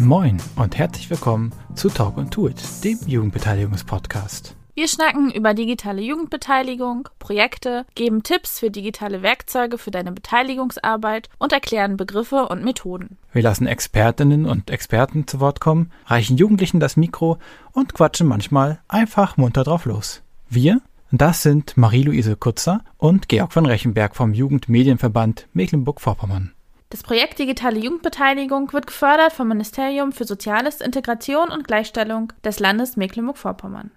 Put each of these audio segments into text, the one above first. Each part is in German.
Moin und herzlich willkommen zu Talk and Do It, dem Jugendbeteiligungspodcast. Wir schnacken über digitale Jugendbeteiligung, Projekte, geben Tipps für digitale Werkzeuge für deine Beteiligungsarbeit und erklären Begriffe und Methoden. Wir lassen Expertinnen und Experten zu Wort kommen, reichen Jugendlichen das Mikro und quatschen manchmal einfach munter drauf los. Wir, das sind Marie-Louise Kutzer und Georg von Rechenberg vom Jugendmedienverband Mecklenburg-Vorpommern. Das Projekt Digitale Jugendbeteiligung wird gefördert vom Ministerium für Soziales, Integration und Gleichstellung des Landes Mecklenburg-Vorpommern.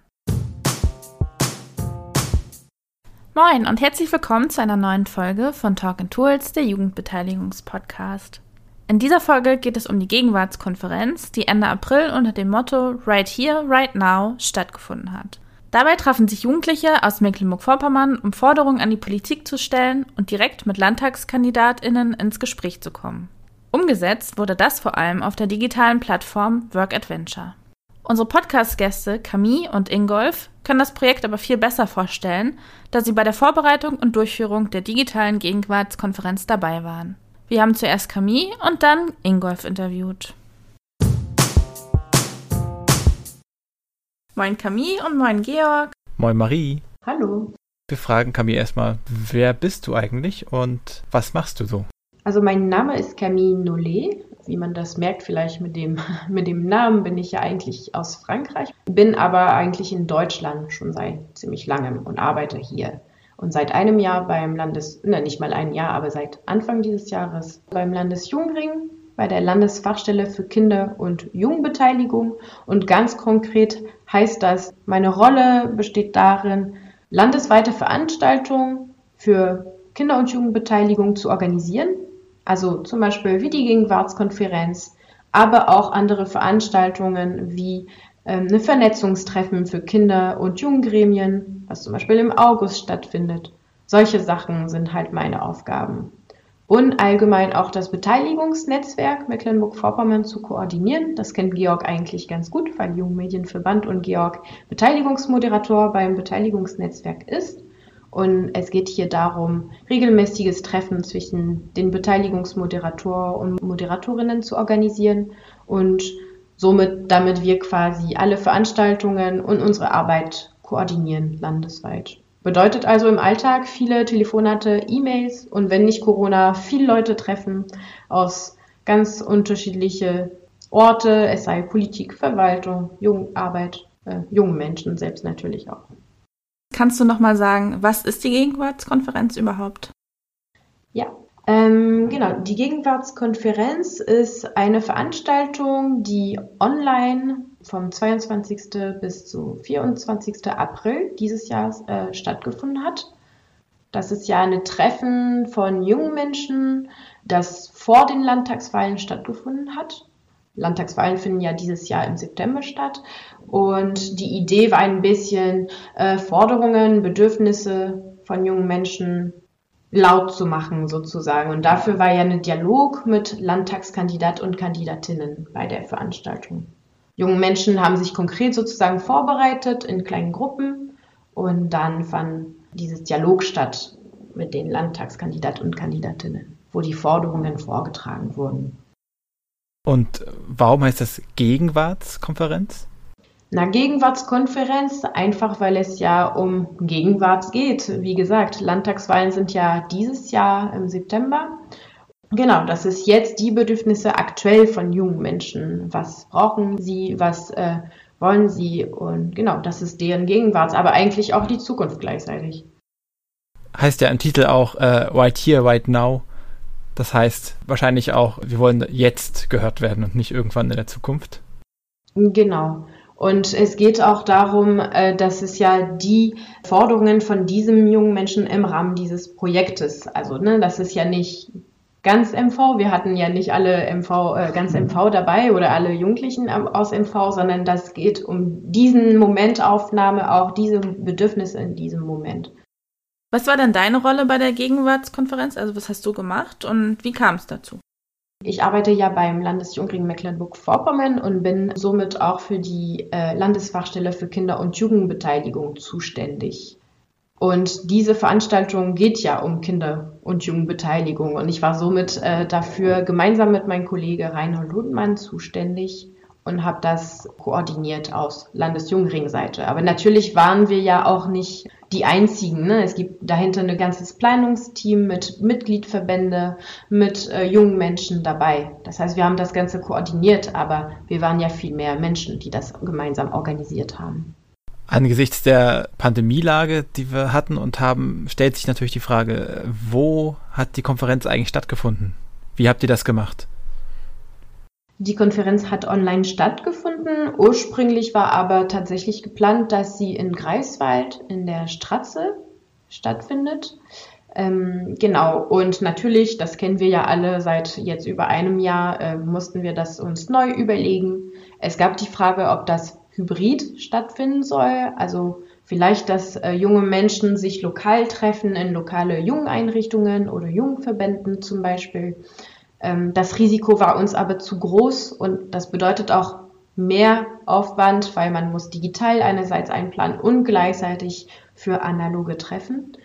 Moin und herzlich willkommen zu einer neuen Folge von Talk Tools, der Jugendbeteiligungspodcast. In dieser Folge geht es um die Gegenwartskonferenz, die Ende April unter dem Motto Right Here, Right Now stattgefunden hat. Dabei trafen sich Jugendliche aus Mecklenburg-Vorpommern, um Forderungen an die Politik zu stellen und direkt mit LandtagskandidatInnen ins Gespräch zu kommen. Umgesetzt wurde das vor allem auf der digitalen Plattform Work Adventure. Unsere Podcast-Gäste Camille und Ingolf können das Projekt aber viel besser vorstellen, da sie bei der Vorbereitung und Durchführung der digitalen Gegenwartskonferenz dabei waren. Wir haben zuerst Camille und dann Ingolf interviewt. Moin Camille und moin Georg. Moin Marie. Hallo. Wir fragen Camille erstmal, wer bist du eigentlich und was machst du so? Also mein Name ist Camille Nollet. Wie man das merkt, vielleicht mit dem, mit dem Namen bin ich ja eigentlich aus Frankreich, bin aber eigentlich in Deutschland schon seit ziemlich langem und arbeite hier. Und seit einem Jahr beim Landes, ne, nicht mal ein Jahr, aber seit Anfang dieses Jahres beim Landesjungring bei der Landesfachstelle für Kinder- und Jugendbeteiligung. Und ganz konkret heißt das, meine Rolle besteht darin, landesweite Veranstaltungen für Kinder- und Jugendbeteiligung zu organisieren. Also zum Beispiel wie die Gegenwartskonferenz, aber auch andere Veranstaltungen wie ähm, eine Vernetzungstreffen für Kinder- und Jugendgremien, was zum Beispiel im August stattfindet. Solche Sachen sind halt meine Aufgaben und allgemein auch das Beteiligungsnetzwerk Mecklenburg-Vorpommern zu koordinieren. Das kennt Georg eigentlich ganz gut, weil Jugendmedienverband und Georg Beteiligungsmoderator beim Beteiligungsnetzwerk ist. Und es geht hier darum, regelmäßiges Treffen zwischen den Beteiligungsmoderator und Moderatorinnen zu organisieren und somit, damit wir quasi alle Veranstaltungen und unsere Arbeit koordinieren landesweit. Bedeutet also im Alltag viele Telefonate, E-Mails und wenn nicht Corona, viele Leute treffen aus ganz unterschiedliche Orte, es sei Politik, Verwaltung, Jugendarbeit, äh, jungen Menschen selbst natürlich auch. Kannst du nochmal sagen, was ist die Gegenwartskonferenz überhaupt? Ja, ähm, genau. Die Gegenwartskonferenz ist eine Veranstaltung, die online vom 22. bis zu 24. April dieses Jahres äh, stattgefunden hat. Das ist ja ein Treffen von jungen Menschen, das vor den Landtagswahlen stattgefunden hat. Landtagswahlen finden ja dieses Jahr im September statt. Und die Idee war ein bisschen, äh, Forderungen, Bedürfnisse von jungen Menschen laut zu machen sozusagen. Und dafür war ja ein Dialog mit Landtagskandidat und Kandidatinnen bei der Veranstaltung jungen Menschen haben sich konkret sozusagen vorbereitet in kleinen Gruppen und dann fand dieses Dialog statt mit den Landtagskandidaten und Kandidatinnen, wo die Forderungen vorgetragen wurden. Und warum heißt das Gegenwartskonferenz? Na, Gegenwartskonferenz, einfach weil es ja um Gegenwart geht. Wie gesagt, Landtagswahlen sind ja dieses Jahr im September Genau, das ist jetzt die Bedürfnisse aktuell von jungen Menschen. Was brauchen sie, was äh, wollen sie und genau, das ist deren Gegenwart, aber eigentlich auch die Zukunft gleichzeitig. Heißt ja im Titel auch äh, Right Here, Right Now. Das heißt wahrscheinlich auch, wir wollen jetzt gehört werden und nicht irgendwann in der Zukunft. Genau. Und es geht auch darum, äh, dass es ja die Forderungen von diesem jungen Menschen im Rahmen dieses Projektes, also ne, das ist ja nicht ganz MV. Wir hatten ja nicht alle MV, äh, ganz MV dabei oder alle Jugendlichen aus MV, sondern das geht um diesen Momentaufnahme, auch diese Bedürfnisse in diesem Moment. Was war denn deine Rolle bei der Gegenwartskonferenz? Also was hast du gemacht und wie kam es dazu? Ich arbeite ja beim Landesjugendring Mecklenburg-Vorpommern und bin somit auch für die äh, Landesfachstelle für Kinder- und Jugendbeteiligung zuständig. Und diese Veranstaltung geht ja um Kinder- und Jugendbeteiligung. Und ich war somit äh, dafür gemeinsam mit meinem Kollege Reinhold Ludmann zuständig und habe das koordiniert aus Landesjungring-Seite. Aber natürlich waren wir ja auch nicht die einzigen. Ne? Es gibt dahinter ein ganzes Planungsteam mit Mitgliedverbände, mit äh, jungen Menschen dabei. Das heißt, wir haben das Ganze koordiniert, aber wir waren ja viel mehr Menschen, die das gemeinsam organisiert haben. Angesichts der Pandemielage, die wir hatten und haben, stellt sich natürlich die Frage, wo hat die Konferenz eigentlich stattgefunden? Wie habt ihr das gemacht? Die Konferenz hat online stattgefunden. Ursprünglich war aber tatsächlich geplant, dass sie in Greifswald in der Stratze stattfindet. Ähm, genau, und natürlich, das kennen wir ja alle seit jetzt über einem Jahr, äh, mussten wir das uns neu überlegen. Es gab die Frage, ob das hybrid stattfinden soll, also vielleicht, dass äh, junge Menschen sich lokal treffen in lokale Jungeinrichtungen oder Jungverbänden zum Beispiel. Ähm, das Risiko war uns aber zu groß und das bedeutet auch mehr Aufwand, weil man muss digital einerseits einplanen und gleichzeitig für analoge Treffen.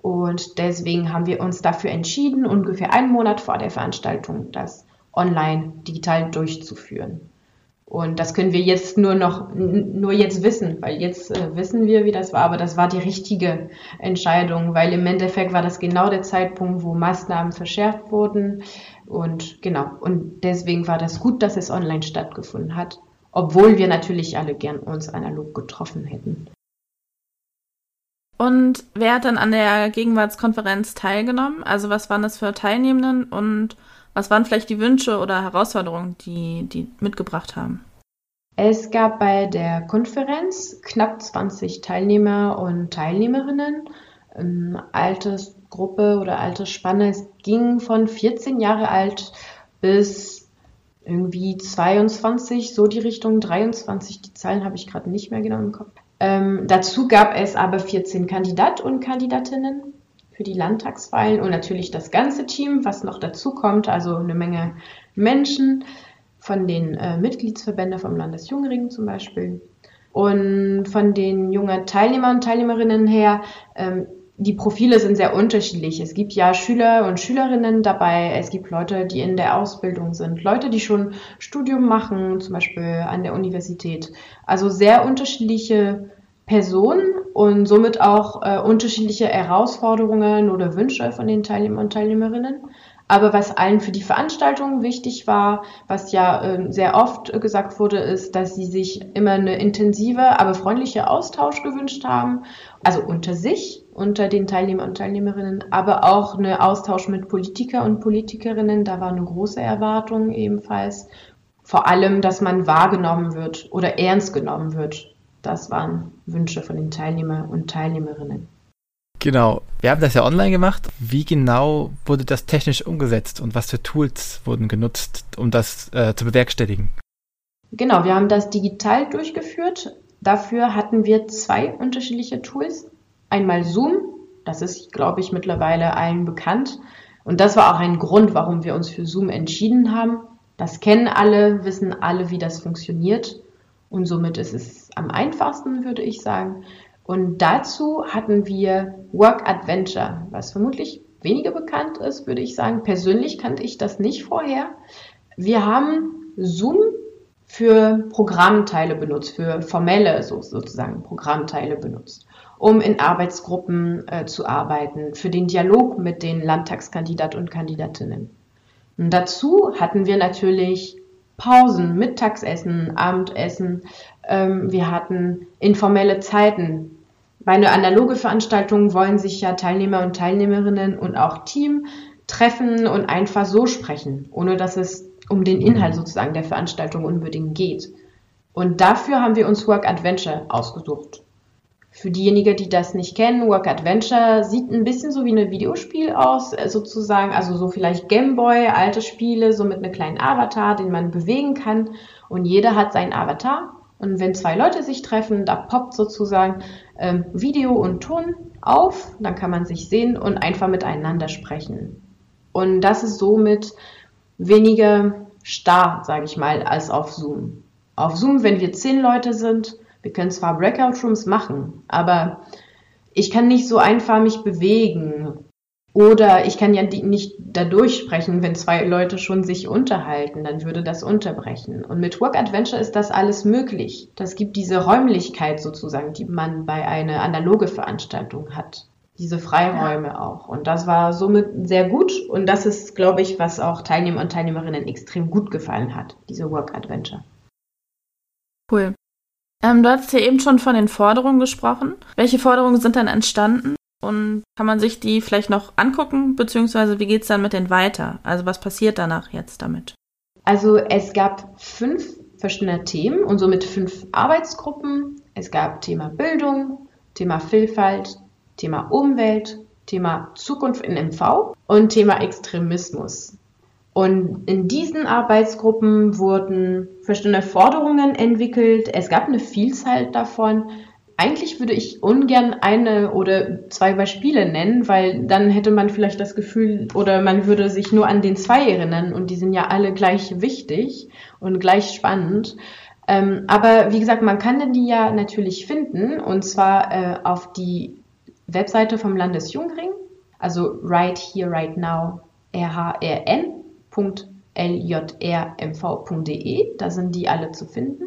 Und deswegen haben wir uns dafür entschieden, ungefähr einen Monat vor der Veranstaltung das online digital durchzuführen. Und das können wir jetzt nur noch, nur jetzt wissen, weil jetzt äh, wissen wir, wie das war, aber das war die richtige Entscheidung, weil im Endeffekt war das genau der Zeitpunkt, wo Maßnahmen verschärft wurden. Und genau, und deswegen war das gut, dass es online stattgefunden hat, obwohl wir natürlich alle gern uns analog getroffen hätten. Und wer hat dann an der Gegenwartskonferenz teilgenommen? Also was waren das für Teilnehmenden und was waren vielleicht die Wünsche oder Herausforderungen, die die mitgebracht haben? Es gab bei der Konferenz knapp 20 Teilnehmer und Teilnehmerinnen. Ähm, Altersgruppe oder Altersspanne, es ging von 14 Jahre alt bis irgendwie 22, so die Richtung 23. Die Zahlen habe ich gerade nicht mehr genau im Kopf. Ähm, dazu gab es aber 14 Kandidat und Kandidatinnen für die Landtagswahlen und natürlich das ganze Team, was noch dazu kommt, also eine Menge Menschen von den äh, Mitgliedsverbänden vom Landesjungring zum Beispiel. Und von den jungen Teilnehmern und Teilnehmerinnen her, ähm, die Profile sind sehr unterschiedlich. Es gibt ja Schüler und Schülerinnen dabei, es gibt Leute, die in der Ausbildung sind, Leute, die schon Studium machen, zum Beispiel an der Universität. Also sehr unterschiedliche Personen und somit auch äh, unterschiedliche Herausforderungen oder Wünsche von den Teilnehmern und Teilnehmerinnen. Aber was allen für die Veranstaltung wichtig war, was ja äh, sehr oft gesagt wurde, ist, dass sie sich immer eine intensive, aber freundliche Austausch gewünscht haben. Also unter sich, unter den Teilnehmern und Teilnehmerinnen, aber auch eine Austausch mit Politiker und Politikerinnen. Da war eine große Erwartung ebenfalls. Vor allem, dass man wahrgenommen wird oder ernst genommen wird das waren Wünsche von den Teilnehmern und Teilnehmerinnen. Genau. Wir haben das ja online gemacht. Wie genau wurde das technisch umgesetzt und was für Tools wurden genutzt, um das äh, zu bewerkstelligen? Genau, wir haben das digital durchgeführt. Dafür hatten wir zwei unterschiedliche Tools. Einmal Zoom, das ist, glaube ich, mittlerweile allen bekannt. Und das war auch ein Grund, warum wir uns für Zoom entschieden haben. Das kennen alle, wissen alle, wie das funktioniert. Und somit ist es am einfachsten, würde ich sagen. Und dazu hatten wir Work Adventure, was vermutlich weniger bekannt ist, würde ich sagen. Persönlich kannte ich das nicht vorher. Wir haben Zoom für Programmteile benutzt, für formelle so, sozusagen Programmteile benutzt, um in Arbeitsgruppen äh, zu arbeiten, für den Dialog mit den Landtagskandidat und Kandidatinnen. Und dazu hatten wir natürlich Pausen, Mittagsessen, Abendessen. Ähm, wir hatten informelle Zeiten. Bei einer analoge Veranstaltung wollen sich ja Teilnehmer und Teilnehmerinnen und auch Team treffen und einfach so sprechen, ohne dass es um den Inhalt sozusagen der Veranstaltung unbedingt geht. Und dafür haben wir uns Work Adventure ausgesucht. Für diejenigen, die das nicht kennen, Work Adventure sieht ein bisschen so wie ein Videospiel aus, äh, sozusagen, also so vielleicht Gameboy, alte Spiele, so mit einem kleinen Avatar, den man bewegen kann. Und jeder hat seinen Avatar. Und wenn zwei Leute sich treffen, da poppt sozusagen ähm, Video und Ton auf, dann kann man sich sehen und einfach miteinander sprechen. Und das ist somit weniger starr, sage ich mal, als auf Zoom. Auf Zoom, wenn wir zehn Leute sind, wir können zwar Breakout Rooms machen, aber ich kann nicht so einfach mich bewegen. Oder ich kann ja nicht dadurch sprechen, wenn zwei Leute schon sich unterhalten, dann würde das unterbrechen. Und mit Work Adventure ist das alles möglich. Das gibt diese Räumlichkeit sozusagen, die man bei einer analoge Veranstaltung hat. Diese Freiräume ja. auch. Und das war somit sehr gut. Und das ist, glaube ich, was auch Teilnehmer und Teilnehmerinnen extrem gut gefallen hat, diese Work Adventure. Cool. Ähm, du hast ja eben schon von den Forderungen gesprochen. Welche Forderungen sind dann entstanden? Und kann man sich die vielleicht noch angucken, beziehungsweise wie geht es dann mit denen weiter? Also was passiert danach jetzt damit? Also es gab fünf verschiedene Themen und somit fünf Arbeitsgruppen. Es gab Thema Bildung, Thema Vielfalt, Thema Umwelt, Thema Zukunft in MV und Thema Extremismus. Und in diesen Arbeitsgruppen wurden verschiedene Forderungen entwickelt. Es gab eine Vielzahl davon. Eigentlich würde ich ungern eine oder zwei Beispiele nennen, weil dann hätte man vielleicht das Gefühl oder man würde sich nur an den zwei erinnern und die sind ja alle gleich wichtig und gleich spannend. Ähm, aber wie gesagt, man kann die ja natürlich finden und zwar äh, auf die Webseite vom Landesjungring, also right here, right now, rhrn.ljrmv.de, da sind die alle zu finden.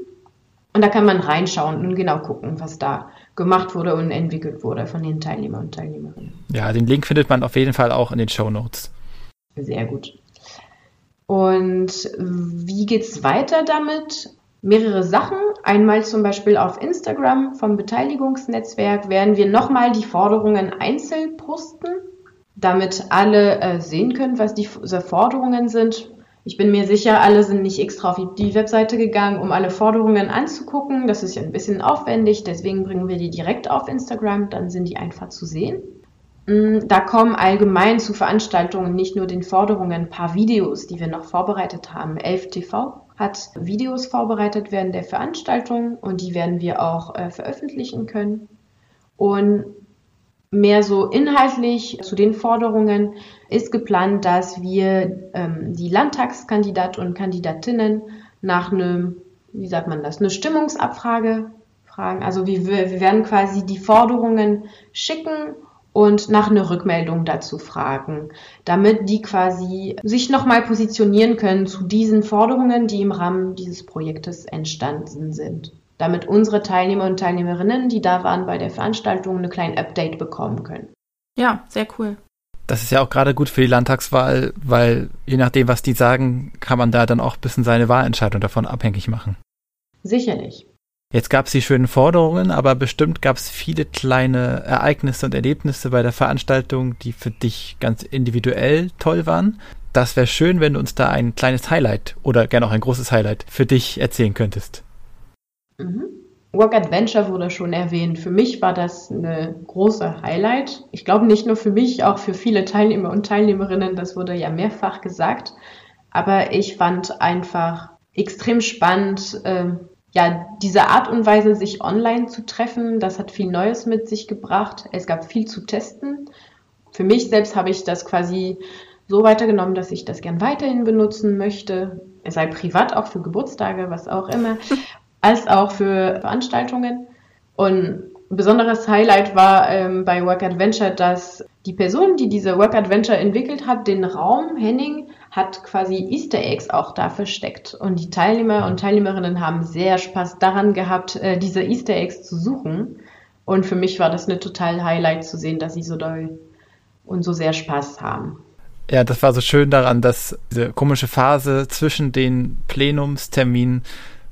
Und da kann man reinschauen und genau gucken, was da gemacht wurde und entwickelt wurde von den Teilnehmern und Teilnehmerinnen. Ja, den Link findet man auf jeden Fall auch in den Show Notes. Sehr gut. Und wie geht es weiter damit? Mehrere Sachen. Einmal zum Beispiel auf Instagram vom Beteiligungsnetzwerk werden wir nochmal die Forderungen einzeln posten, damit alle äh, sehen können, was die Forderungen sind. Ich bin mir sicher, alle sind nicht extra auf die Webseite gegangen, um alle Forderungen anzugucken. Das ist ja ein bisschen aufwendig, deswegen bringen wir die direkt auf Instagram, dann sind die einfach zu sehen. Mm, da kommen allgemein zu Veranstaltungen nicht nur den Forderungen ein paar Videos, die wir noch vorbereitet haben. Elf TV hat Videos vorbereitet während der Veranstaltung und die werden wir auch äh, veröffentlichen können. Und mehr so inhaltlich zu den Forderungen ist geplant, dass wir ähm, die Landtagskandidat und Kandidatinnen nach einem, wie sagt man das, eine Stimmungsabfrage fragen. Also wir, wir werden quasi die Forderungen schicken und nach einer Rückmeldung dazu fragen, damit die quasi sich nochmal positionieren können zu diesen Forderungen, die im Rahmen dieses Projektes entstanden sind. Damit unsere Teilnehmer und Teilnehmerinnen, die da waren bei der Veranstaltung, eine kleine Update bekommen können. Ja, sehr cool. Das ist ja auch gerade gut für die Landtagswahl, weil je nachdem, was die sagen, kann man da dann auch ein bisschen seine Wahlentscheidung davon abhängig machen. Sicherlich. Jetzt gab es die schönen Forderungen, aber bestimmt gab es viele kleine Ereignisse und Erlebnisse bei der Veranstaltung, die für dich ganz individuell toll waren. Das wäre schön, wenn du uns da ein kleines Highlight oder gerne auch ein großes Highlight für dich erzählen könntest. Mhm. Work Adventure wurde schon erwähnt. Für mich war das eine große Highlight. Ich glaube nicht nur für mich, auch für viele Teilnehmer und Teilnehmerinnen. Das wurde ja mehrfach gesagt. Aber ich fand einfach extrem spannend, ähm, ja, diese Art und Weise, sich online zu treffen, das hat viel Neues mit sich gebracht. Es gab viel zu testen. Für mich selbst habe ich das quasi so weitergenommen, dass ich das gern weiterhin benutzen möchte. Es sei privat, auch für Geburtstage, was auch immer, als auch für Veranstaltungen. Und ein besonderes Highlight war ähm, bei Work Adventure, dass die Person, die diese Work Adventure entwickelt hat, den Raum Henning hat quasi Easter Eggs auch da versteckt. Und die Teilnehmer und Teilnehmerinnen haben sehr Spaß daran gehabt, äh, diese Easter Eggs zu suchen. Und für mich war das eine total Highlight zu sehen, dass sie so doll und so sehr Spaß haben. Ja, das war so schön daran, dass diese komische Phase zwischen den Plenumsterminen,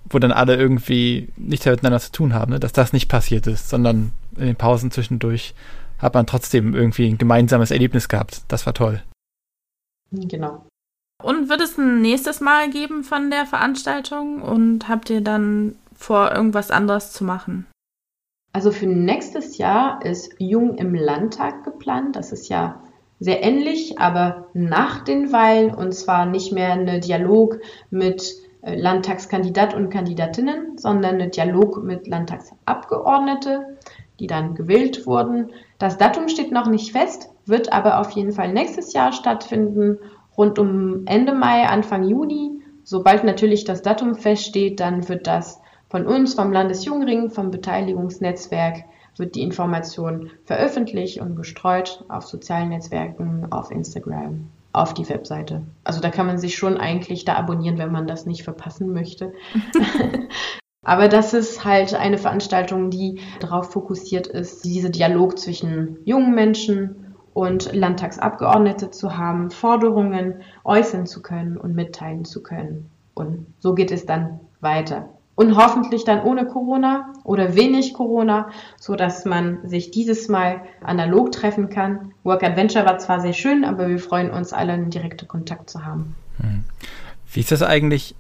wo dann alle irgendwie nichts miteinander zu tun haben, ne, dass das nicht passiert ist, sondern in den Pausen zwischendurch hat man trotzdem irgendwie ein gemeinsames Erlebnis gehabt. Das war toll. Genau. Und wird es ein nächstes Mal geben von der Veranstaltung und habt ihr dann vor, irgendwas anderes zu machen? Also für nächstes Jahr ist Jung im Landtag geplant. Das ist ja sehr ähnlich, aber nach den Wahlen und zwar nicht mehr ein Dialog mit Landtagskandidat und Kandidatinnen, sondern ein Dialog mit Landtagsabgeordnete, die dann gewählt wurden. Das Datum steht noch nicht fest, wird aber auf jeden Fall nächstes Jahr stattfinden rund um Ende Mai, Anfang Juni. Sobald natürlich das Datum feststeht, dann wird das von uns, vom Landesjungring, vom Beteiligungsnetzwerk wird die Information veröffentlicht und gestreut auf sozialen Netzwerken, auf Instagram, auf die Webseite. Also da kann man sich schon eigentlich da abonnieren, wenn man das nicht verpassen möchte. Aber das ist halt eine Veranstaltung, die darauf fokussiert ist, diese Dialog zwischen jungen Menschen und Landtagsabgeordnete zu haben, Forderungen äußern zu können und mitteilen zu können. Und so geht es dann weiter und hoffentlich dann ohne Corona oder wenig Corona, so dass man sich dieses Mal analog treffen kann. Work Adventure war zwar sehr schön, aber wir freuen uns alle, einen direkten Kontakt zu haben. Hm. Wie ist das eigentlich?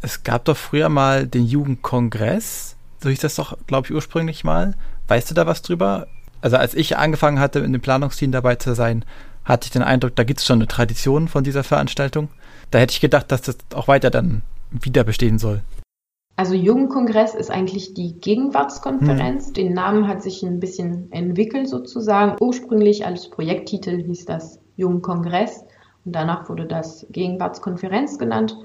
Es gab doch früher mal den Jugendkongress. So hieß das doch, glaube ich, ursprünglich mal. Weißt du da was drüber? Also als ich angefangen hatte, in dem Planungsteam dabei zu sein, hatte ich den Eindruck, da gibt es schon eine Tradition von dieser Veranstaltung. Da hätte ich gedacht, dass das auch weiter dann wieder bestehen soll. Also Jugendkongress ist eigentlich die Gegenwartskonferenz. Hm. Den Namen hat sich ein bisschen entwickelt sozusagen. Ursprünglich als Projekttitel hieß das Jugendkongress und danach wurde das Gegenwartskonferenz genannt.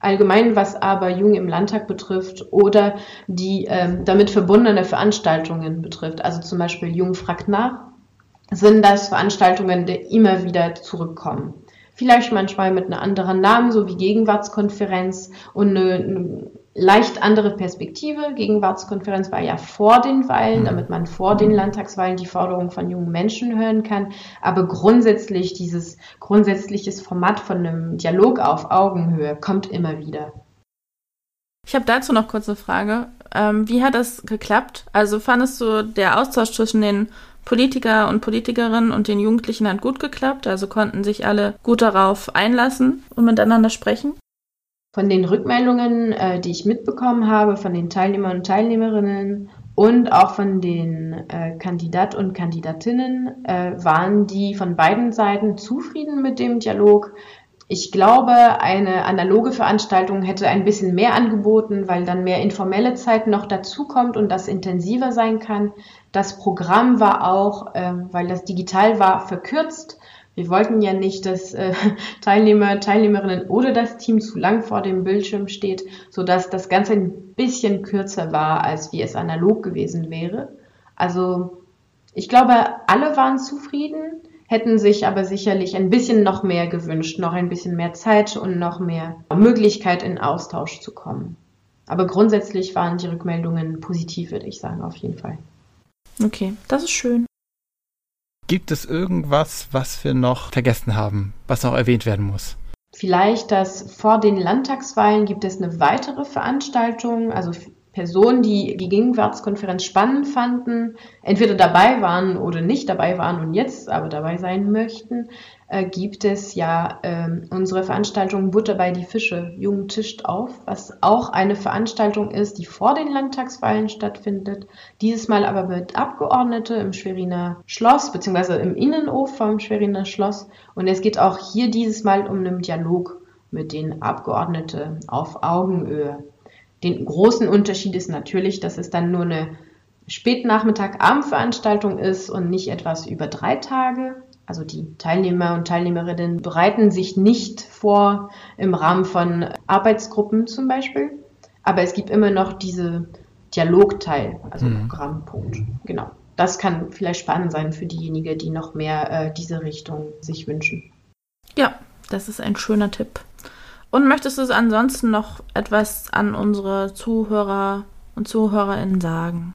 Allgemein, was aber Jung im Landtag betrifft oder die ähm, damit verbundene Veranstaltungen betrifft, also zum Beispiel Jung fragt nach, sind das Veranstaltungen, die immer wieder zurückkommen. Vielleicht manchmal mit einem anderen Namen, so wie Gegenwartskonferenz und eine, eine leicht andere Perspektive. Gegenwartskonferenz war ja vor den Wahlen, mhm. damit man vor den Landtagswahlen die Forderungen von jungen Menschen hören kann. Aber grundsätzlich dieses grundsätzliches Format von einem Dialog auf Augenhöhe kommt immer wieder. Ich habe dazu noch kurze Frage. Ähm, wie hat das geklappt? Also fandest du der Austausch zwischen den Politiker und Politikerinnen und den Jugendlichen hat gut geklappt? Also konnten sich alle gut darauf einlassen und miteinander sprechen? Von den Rückmeldungen, äh, die ich mitbekommen habe, von den Teilnehmern und Teilnehmerinnen und auch von den äh, Kandidat und Kandidatinnen äh, waren die von beiden Seiten zufrieden mit dem Dialog. Ich glaube, eine analoge Veranstaltung hätte ein bisschen mehr angeboten, weil dann mehr informelle Zeit noch dazukommt und das intensiver sein kann. Das Programm war auch, äh, weil das digital war, verkürzt wir wollten ja nicht, dass äh, Teilnehmer, Teilnehmerinnen oder das Team zu lang vor dem Bildschirm steht, sodass das Ganze ein bisschen kürzer war, als wie es analog gewesen wäre. Also ich glaube, alle waren zufrieden, hätten sich aber sicherlich ein bisschen noch mehr gewünscht, noch ein bisschen mehr Zeit und noch mehr Möglichkeit in Austausch zu kommen. Aber grundsätzlich waren die Rückmeldungen positiv, würde ich sagen, auf jeden Fall. Okay, das ist schön. Gibt es irgendwas, was wir noch vergessen haben, was noch erwähnt werden muss? Vielleicht, dass vor den Landtagswahlen gibt es eine weitere Veranstaltung, also Personen, die die Gegenwartskonferenz spannend fanden, entweder dabei waren oder nicht dabei waren und jetzt aber dabei sein möchten, äh, gibt es ja äh, unsere Veranstaltung Butter bei die Fische, Jung tischt auf, was auch eine Veranstaltung ist, die vor den Landtagswahlen stattfindet. Dieses Mal aber mit Abgeordnete im Schweriner Schloss, beziehungsweise im Innenhof vom Schweriner Schloss. Und es geht auch hier dieses Mal um einen Dialog mit den Abgeordneten auf Augenhöhe. Den großen Unterschied ist natürlich, dass es dann nur eine Spätnachmittag-Abendveranstaltung ist und nicht etwas über drei Tage. Also die Teilnehmer und Teilnehmerinnen bereiten sich nicht vor im Rahmen von Arbeitsgruppen zum Beispiel, aber es gibt immer noch diese Dialogteil, also mhm. Programmpunkt. Genau. Das kann vielleicht spannend sein für diejenigen, die noch mehr äh, diese Richtung sich wünschen. Ja, das ist ein schöner Tipp. Und möchtest du ansonsten noch etwas an unsere Zuhörer und Zuhörerinnen sagen?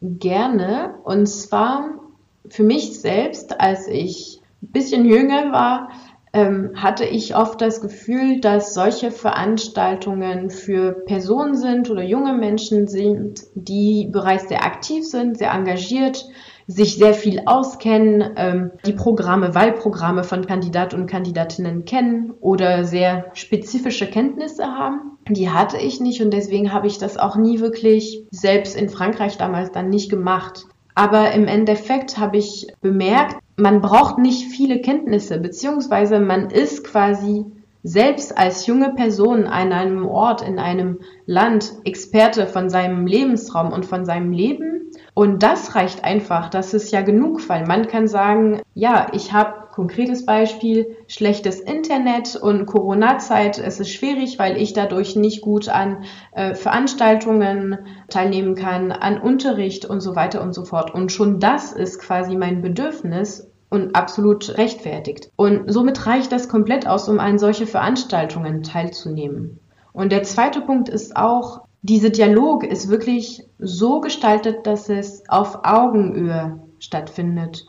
Gerne. Und zwar für mich selbst, als ich ein bisschen jünger war, ähm, hatte ich oft das Gefühl, dass solche Veranstaltungen für Personen sind oder junge Menschen sind, die bereits sehr aktiv sind, sehr engagiert, sich sehr viel auskennen, ähm, die Programme, Wahlprogramme von Kandidaten und Kandidatinnen kennen oder sehr spezifische Kenntnisse haben. Die hatte ich nicht und deswegen habe ich das auch nie wirklich selbst in Frankreich damals dann nicht gemacht. Aber im Endeffekt habe ich bemerkt, man braucht nicht viele Kenntnisse, beziehungsweise man ist quasi selbst als junge Person an einem Ort, in einem Land Experte von seinem Lebensraum und von seinem Leben Und das reicht einfach. Das ist ja genug, weil man kann sagen, ja, ich habe konkretes Beispiel, schlechtes Internet und Corona-Zeit. Es ist schwierig, weil ich dadurch nicht gut an äh, Veranstaltungen teilnehmen kann, an Unterricht und so weiter und so fort. Und schon das ist quasi mein Bedürfnis und absolut rechtfertigt. Und somit reicht das komplett aus, um an solche Veranstaltungen teilzunehmen. Und der zweite Punkt ist auch, dieser Dialog ist wirklich so gestaltet, dass es auf Augenhöhe stattfindet.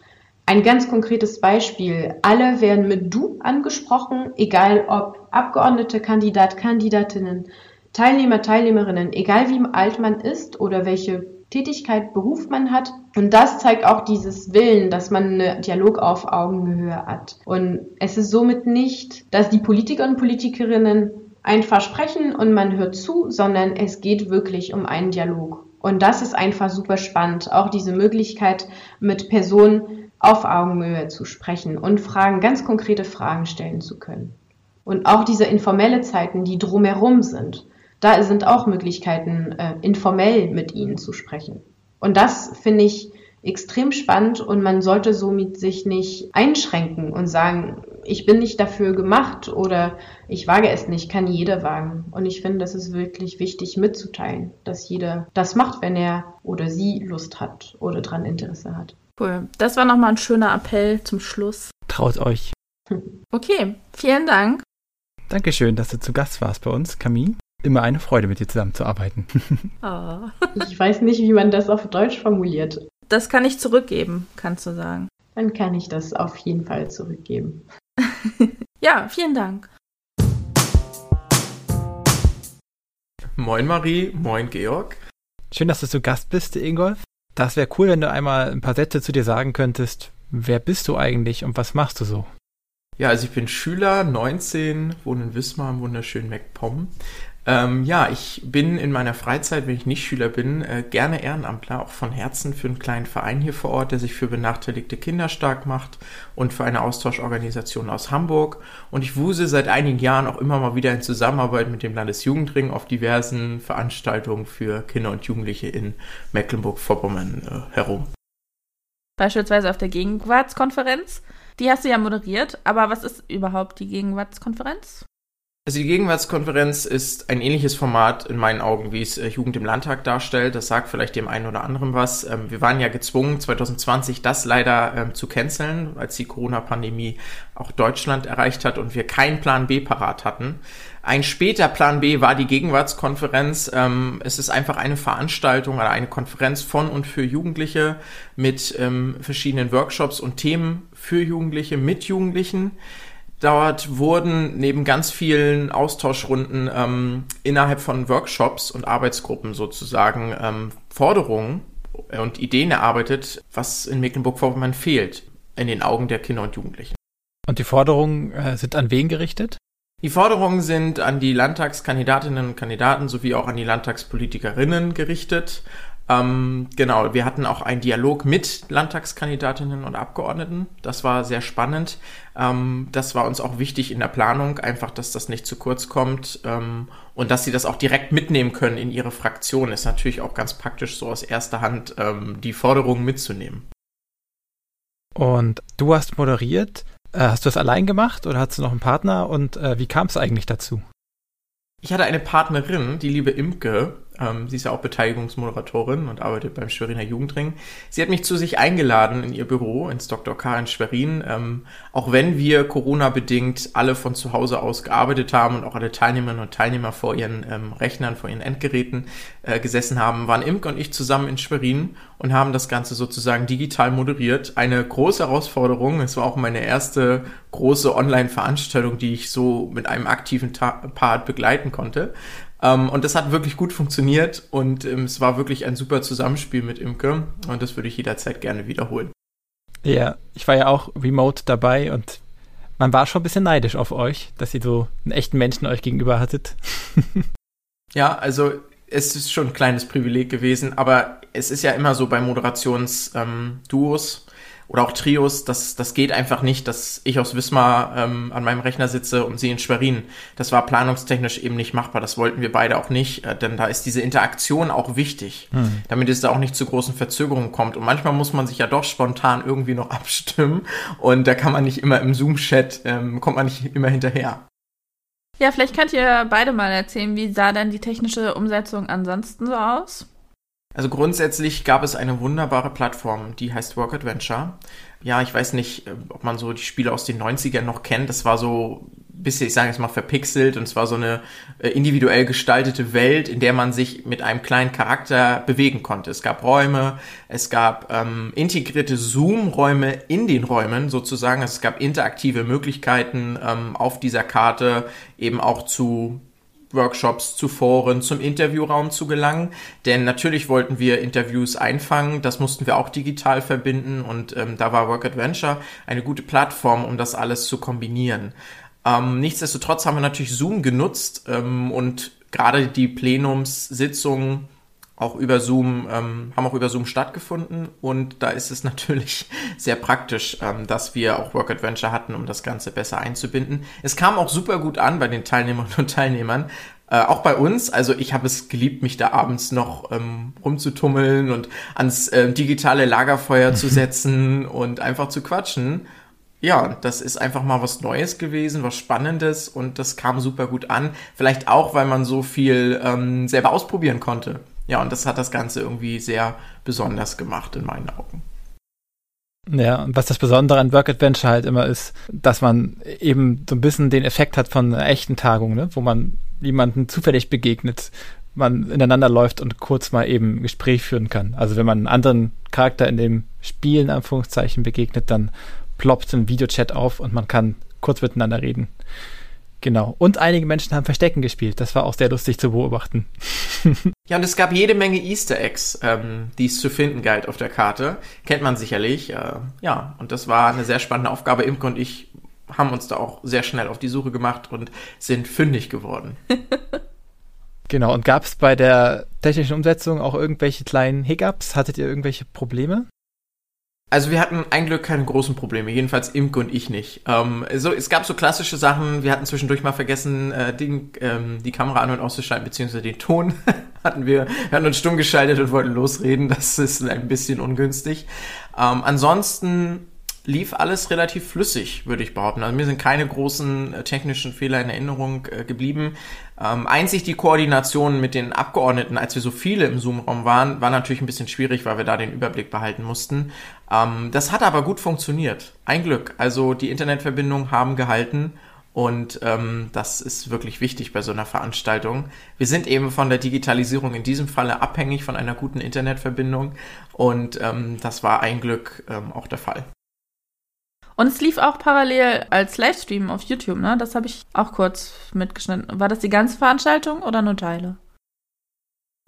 Ein ganz konkretes Beispiel. Alle werden mit du angesprochen, egal ob Abgeordnete, Kandidat, Kandidatinnen, Teilnehmer, Teilnehmerinnen, egal wie alt man ist oder welche Tätigkeit, Beruf man hat. Und das zeigt auch dieses Willen, dass man einen Dialog auf Augenhöhe hat. Und es ist somit nicht, dass die Politiker und Politikerinnen einfach sprechen und man hört zu, sondern es geht wirklich um einen Dialog. Und das ist einfach super spannend. Auch diese Möglichkeit, mit Personen auf Augenhöhe zu sprechen und Fragen, ganz konkrete Fragen stellen zu können. Und auch diese informelle Zeiten, die drumherum sind, da sind auch Möglichkeiten, äh, informell mit ihnen zu sprechen. Und das finde ich extrem spannend und man sollte somit sich nicht einschränken und sagen, ich bin nicht dafür gemacht oder ich wage es nicht, kann jeder wagen. Und ich finde, das ist wirklich wichtig mitzuteilen, dass jeder das macht, wenn er oder sie Lust hat oder daran Interesse hat. Cool. Das war nochmal ein schöner Appell zum Schluss. Traut euch. Okay, vielen Dank. Dankeschön, dass du zu Gast warst bei uns, Camille. Immer eine Freude, mit dir zusammenzuarbeiten. Oh. Ich weiß nicht, wie man das auf Deutsch formuliert. Das kann ich zurückgeben, kannst du sagen. Dann kann ich das auf jeden Fall zurückgeben. ja, vielen Dank. Moin Marie, moin Georg. Schön, dass du zu Gast bist, Ingolf. Das wäre cool, wenn du einmal ein paar Sätze zu dir sagen könntest. Wer bist du eigentlich und was machst du so? Ja, also ich bin Schüler, 19, wohne in Wismar im wunderschönen MacPom. Ähm, ja, ich bin in meiner Freizeit, wenn ich nicht Schüler bin, äh, gerne Ehrenamtler, auch von Herzen für einen kleinen Verein hier vor Ort, der sich für benachteiligte Kinder stark macht und für eine Austauschorganisation aus Hamburg. Und ich wuse seit einigen Jahren auch immer mal wieder in Zusammenarbeit mit dem Landesjugendring auf diversen Veranstaltungen für Kinder und Jugendliche in Mecklenburg-Vorpommern äh, herum. Beispielsweise auf der Gegenwartskonferenz. Die hast du ja moderiert, aber was ist überhaupt die Gegenwartskonferenz? Also die Gegenwartskonferenz ist ein ähnliches Format in meinen Augen, wie es äh, Jugend im Landtag darstellt. Das sagt vielleicht dem einen oder anderen was. Ähm, wir waren ja gezwungen, 2020 das leider ähm, zu canceln, als die Corona-Pandemie auch Deutschland erreicht hat und wir keinen Plan B parat hatten. Ein später Plan B war die Gegenwartskonferenz. Ähm, es ist einfach eine Veranstaltung oder eine Konferenz von und für Jugendliche mit verschiedenen Workshops und Themen für Jugendliche, mit Jugendlichen. Dort wurden neben ganz vielen Austauschrunden ähm, innerhalb von Workshops und Arbeitsgruppen sozusagen ähm, Forderungen und Ideen erarbeitet, was in Mecklenburg-Vorpommern fehlt in den Augen der Kinder und Jugendlichen. Und die Forderungen äh, sind an wen gerichtet? Die Forderungen sind an die Landtagskandidatinnen und Kandidaten sowie auch an die Landtagspolitikerinnen gerichtet. Ähm, genau, wir hatten auch einen Dialog mit Landtagskandidatinnen und Abgeordneten. Das war sehr spannend. Ähm, das war uns auch wichtig in der Planung, einfach, dass das nicht zu kurz kommt ähm, und dass sie das auch direkt mitnehmen können in ihre Fraktion. Ist natürlich auch ganz praktisch, so aus erster Hand ähm, die Forderungen mitzunehmen. Und du hast moderiert. Äh, hast du das allein gemacht oder hast du noch einen Partner? Und äh, wie kam es eigentlich dazu? Ich hatte eine Partnerin, die liebe Imke, ähm, sie ist ja auch Beteiligungsmoderatorin und arbeitet beim Schweriner Jugendring. Sie hat mich zu sich eingeladen in ihr Büro ins Dr. K. in Schwerin. Ähm, auch wenn wir Corona-bedingt alle von zu Hause aus gearbeitet haben und auch alle Teilnehmerinnen und Teilnehmer vor ihren ähm, Rechnern, vor ihren Endgeräten äh, gesessen haben, waren Imke und ich zusammen in Schwerin und haben das Ganze sozusagen digital moderiert. Eine große Herausforderung. Es war auch meine erste große Online-Veranstaltung, die ich so mit einem aktiven Ta Part begleiten konnte. Ähm, und das hat wirklich gut funktioniert und ähm, es war wirklich ein super Zusammenspiel mit Imke und das würde ich jederzeit gerne wiederholen. Ja, ich war ja auch remote dabei und man war schon ein bisschen neidisch auf euch, dass ihr so einen echten Menschen euch gegenüber hattet. ja, also es ist schon ein kleines Privileg gewesen, aber es ist ja immer so bei Moderationsduos. Ähm, oder auch Trios, das, das geht einfach nicht, dass ich aus Wismar ähm, an meinem Rechner sitze und sie in Schwerin. Das war planungstechnisch eben nicht machbar. Das wollten wir beide auch nicht, äh, denn da ist diese Interaktion auch wichtig, hm. damit es da auch nicht zu großen Verzögerungen kommt. Und manchmal muss man sich ja doch spontan irgendwie noch abstimmen und da kann man nicht immer im Zoom-Chat, ähm, kommt man nicht immer hinterher. Ja, vielleicht könnt ihr beide mal erzählen, wie sah denn die technische Umsetzung ansonsten so aus? Also grundsätzlich gab es eine wunderbare Plattform, die heißt Work Adventure. Ja, ich weiß nicht, ob man so die Spiele aus den 90ern noch kennt. Das war so bisschen, ich sage jetzt mal, verpixelt und es war so eine äh, individuell gestaltete Welt, in der man sich mit einem kleinen Charakter bewegen konnte. Es gab Räume, es gab ähm, integrierte Zoom-Räume in den Räumen sozusagen. Also es gab interaktive Möglichkeiten ähm, auf dieser Karte eben auch zu Workshops zu Foren, zum Interviewraum zu gelangen. Denn natürlich wollten wir Interviews einfangen, das mussten wir auch digital verbinden und ähm, da war Work Adventure eine gute Plattform, um das alles zu kombinieren. Ähm, nichtsdestotrotz haben wir natürlich Zoom genutzt ähm, und gerade die Plenumssitzungen auch über Zoom, ähm, haben auch über Zoom stattgefunden und da ist es natürlich sehr praktisch, ähm, dass wir auch Work Adventure hatten, um das Ganze besser einzubinden. Es kam auch super gut an bei den Teilnehmerinnen und Teilnehmern, äh, auch bei uns. Also ich habe es geliebt, mich da abends noch ähm, rumzutummeln und ans äh, digitale Lagerfeuer zu setzen und einfach zu quatschen. Ja, das ist einfach mal was Neues gewesen, was Spannendes und das kam super gut an. Vielleicht auch, weil man so viel ähm, selber ausprobieren konnte. Ja, und das hat das Ganze irgendwie sehr besonders gemacht in meinen Augen. Ja, und was das Besondere an Work Adventure halt immer ist, dass man eben so ein bisschen den Effekt hat von einer echten Tagung, ne? wo man jemanden zufällig begegnet, man ineinander läuft und kurz mal eben Gespräch führen kann. Also wenn man einen anderen Charakter in dem Spiel in Anführungszeichen begegnet, dann ploppt ein Videochat auf und man kann kurz miteinander reden. Genau. Und einige Menschen haben Verstecken gespielt. Das war auch sehr lustig zu beobachten. ja, und es gab jede Menge Easter Eggs, ähm, die es zu finden galt auf der Karte. Kennt man sicherlich. Äh, ja, und das war eine sehr spannende Aufgabe. Imke und ich haben uns da auch sehr schnell auf die Suche gemacht und sind fündig geworden. genau. Und gab es bei der technischen Umsetzung auch irgendwelche kleinen Hiccups? Hattet ihr irgendwelche Probleme? Also wir hatten ein Glück keine großen Probleme, jedenfalls Imke und ich nicht. Ähm, so, es gab so klassische Sachen, wir hatten zwischendurch mal vergessen, äh, die, ähm, die Kamera an- und auszuschalten, beziehungsweise den Ton hatten wir, wir hatten uns stumm geschaltet und wollten losreden, das ist ein bisschen ungünstig. Ähm, ansonsten lief alles relativ flüssig, würde ich behaupten. Also mir sind keine großen äh, technischen Fehler in Erinnerung äh, geblieben. Ähm, einzig die Koordination mit den Abgeordneten, als wir so viele im Zoom-Raum waren, war natürlich ein bisschen schwierig, weil wir da den Überblick behalten mussten. Ähm, das hat aber gut funktioniert. Ein Glück. Also die Internetverbindungen haben gehalten und ähm, das ist wirklich wichtig bei so einer Veranstaltung. Wir sind eben von der Digitalisierung in diesem Falle abhängig von einer guten Internetverbindung und ähm, das war ein Glück ähm, auch der Fall. Und es lief auch parallel als Livestream auf YouTube, ne? Das habe ich auch kurz mitgeschnitten. War das die ganze Veranstaltung oder nur Teile?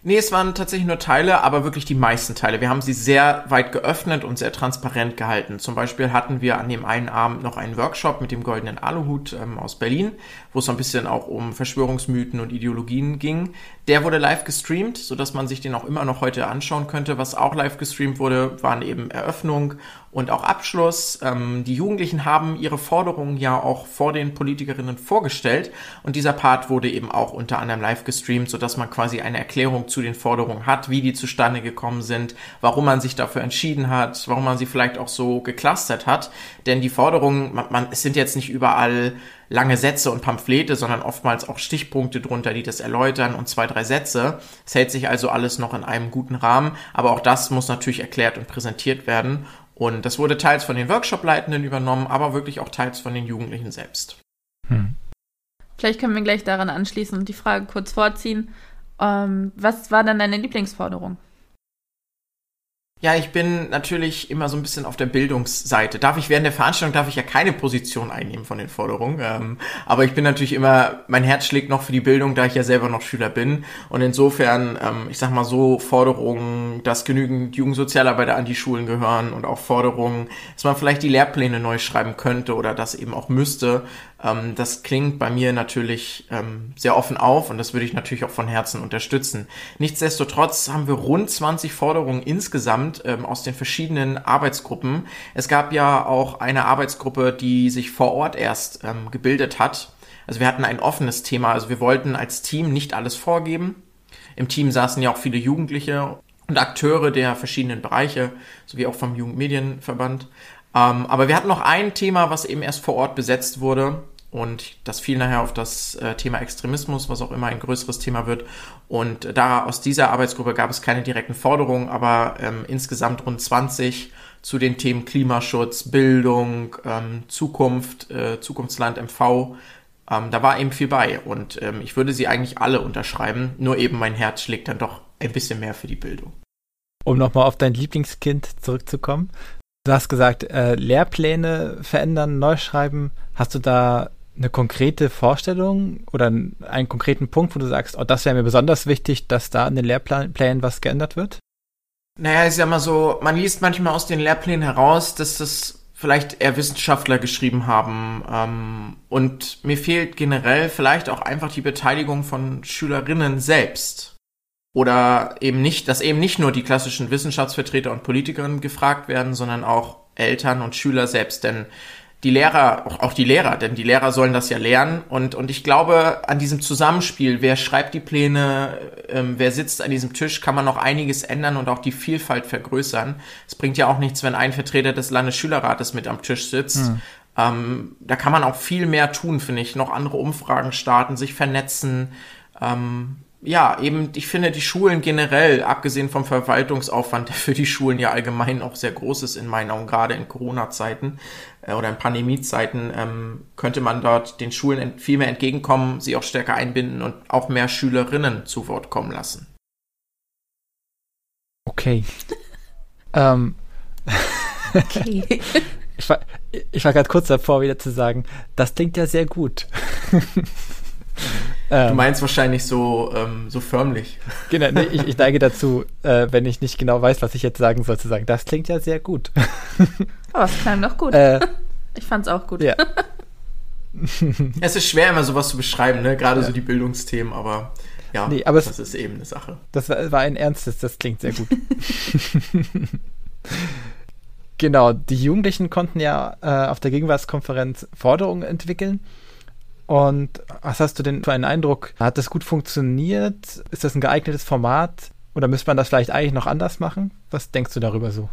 Nee, es waren tatsächlich nur Teile, aber wirklich die meisten Teile. Wir haben sie sehr weit geöffnet und sehr transparent gehalten. Zum Beispiel hatten wir an dem einen Abend noch einen Workshop mit dem goldenen Aluhut ähm, aus Berlin, wo es so ein bisschen auch um Verschwörungsmythen und Ideologien ging. Der wurde live gestreamt, sodass man sich den auch immer noch heute anschauen könnte. Was auch live gestreamt wurde, waren eben Eröffnung und auch Abschluss. Ähm, die Jugendlichen haben ihre Forderungen ja auch vor den Politikerinnen vorgestellt und dieser Part wurde eben auch unter anderem live gestreamt, sodass man quasi eine Erklärung zu den Forderungen hat, wie die zustande gekommen sind, warum man sich dafür entschieden hat, warum man sie vielleicht auch so geclustert hat. Denn die Forderungen, man, man, es sind jetzt nicht überall lange Sätze und Pamphlete, sondern oftmals auch Stichpunkte drunter, die das erläutern und zwei, drei Sätze. Es hält sich also alles noch in einem guten Rahmen, aber auch das muss natürlich erklärt und präsentiert werden. Und das wurde teils von den Workshop-Leitenden übernommen, aber wirklich auch teils von den Jugendlichen selbst. Hm. Vielleicht können wir gleich daran anschließen und die Frage kurz vorziehen. Ähm, was war denn deine Lieblingsforderung? Ja, ich bin natürlich immer so ein bisschen auf der Bildungsseite. Darf ich während der Veranstaltung darf ich ja keine Position einnehmen von den Forderungen. Ähm, aber ich bin natürlich immer, mein Herz schlägt noch für die Bildung, da ich ja selber noch Schüler bin. Und insofern, ähm, ich sag mal so, Forderungen, dass genügend Jugendsozialarbeiter an die Schulen gehören und auch Forderungen, dass man vielleicht die Lehrpläne neu schreiben könnte oder das eben auch müsste, ähm, das klingt bei mir natürlich ähm, sehr offen auf und das würde ich natürlich auch von Herzen unterstützen. Nichtsdestotrotz haben wir rund 20 Forderungen insgesamt ähm, aus den verschiedenen Arbeitsgruppen. Es gab ja auch eine Arbeitsgruppe, die sich vor Ort erst ähm, gebildet hat. Also wir hatten ein offenes Thema. Also wir wollten als Team nicht alles vorgeben. Im Team saßen ja auch viele Jugendliche und Akteure der verschiedenen Bereiche, sowie auch vom Jugendmedienverband. Ähm, aber wir hatten noch ein Thema, was eben erst vor Ort besetzt wurde. Und das fiel nachher auf das äh, Thema Extremismus, was auch immer ein größeres Thema wird. Und da aus dieser Arbeitsgruppe gab es keine direkten Forderungen, aber ähm, insgesamt rund 20 zu den Themen Klimaschutz, Bildung, ähm, Zukunft, äh, Zukunftsland MV. Ähm, da war eben viel bei und ähm, ich würde sie eigentlich alle unterschreiben, nur eben mein Herz schlägt dann doch ein bisschen mehr für die Bildung. Um nochmal auf dein Lieblingskind zurückzukommen. Du hast gesagt, äh, Lehrpläne verändern, neu schreiben. Hast du da eine konkrete Vorstellung oder einen konkreten Punkt, wo du sagst, oh, das wäre mir besonders wichtig, dass da in den Lehrplänen was geändert wird? Naja, ich sag mal so, man liest manchmal aus den Lehrplänen heraus, dass das vielleicht eher Wissenschaftler geschrieben haben. Ähm, und mir fehlt generell vielleicht auch einfach die Beteiligung von Schülerinnen selbst. Oder eben nicht, dass eben nicht nur die klassischen Wissenschaftsvertreter und Politikerinnen gefragt werden, sondern auch Eltern und Schüler selbst. Denn die Lehrer, auch, auch die Lehrer, denn die Lehrer sollen das ja lernen. Und, und ich glaube, an diesem Zusammenspiel, wer schreibt die Pläne, ähm, wer sitzt an diesem Tisch, kann man noch einiges ändern und auch die Vielfalt vergrößern. Es bringt ja auch nichts, wenn ein Vertreter des Landesschülerrates mit am Tisch sitzt. Hm. Ähm, da kann man auch viel mehr tun, finde ich. Noch andere Umfragen starten, sich vernetzen. Ähm, ja, eben, ich finde die Schulen generell, abgesehen vom Verwaltungsaufwand, der für die Schulen ja allgemein auch sehr groß ist in meinen Augen, gerade in Corona-Zeiten äh, oder in Pandemie-Zeiten, ähm, könnte man dort den Schulen viel mehr entgegenkommen, sie auch stärker einbinden und auch mehr Schülerinnen zu Wort kommen lassen. Okay. ähm. okay. ich war, ich war gerade kurz davor, wieder zu sagen, das klingt ja sehr gut. Ähm, du meinst wahrscheinlich so, ähm, so förmlich. Genau, nee, ich, ich neige dazu, äh, wenn ich nicht genau weiß, was ich jetzt sagen soll, zu sagen, das klingt ja sehr gut. Aber es klang doch gut. Äh, ich fand's auch gut. Ja. es ist schwer, immer sowas zu beschreiben, ne? gerade ja. so die Bildungsthemen, aber ja, nee, aber das es, ist eben eine Sache. Das war, war ein ernstes, das klingt sehr gut. genau, die Jugendlichen konnten ja äh, auf der Gegenwartskonferenz Forderungen entwickeln. Und was hast du denn für einen Eindruck? Hat das gut funktioniert? Ist das ein geeignetes Format? Oder müsste man das vielleicht eigentlich noch anders machen? Was denkst du darüber so?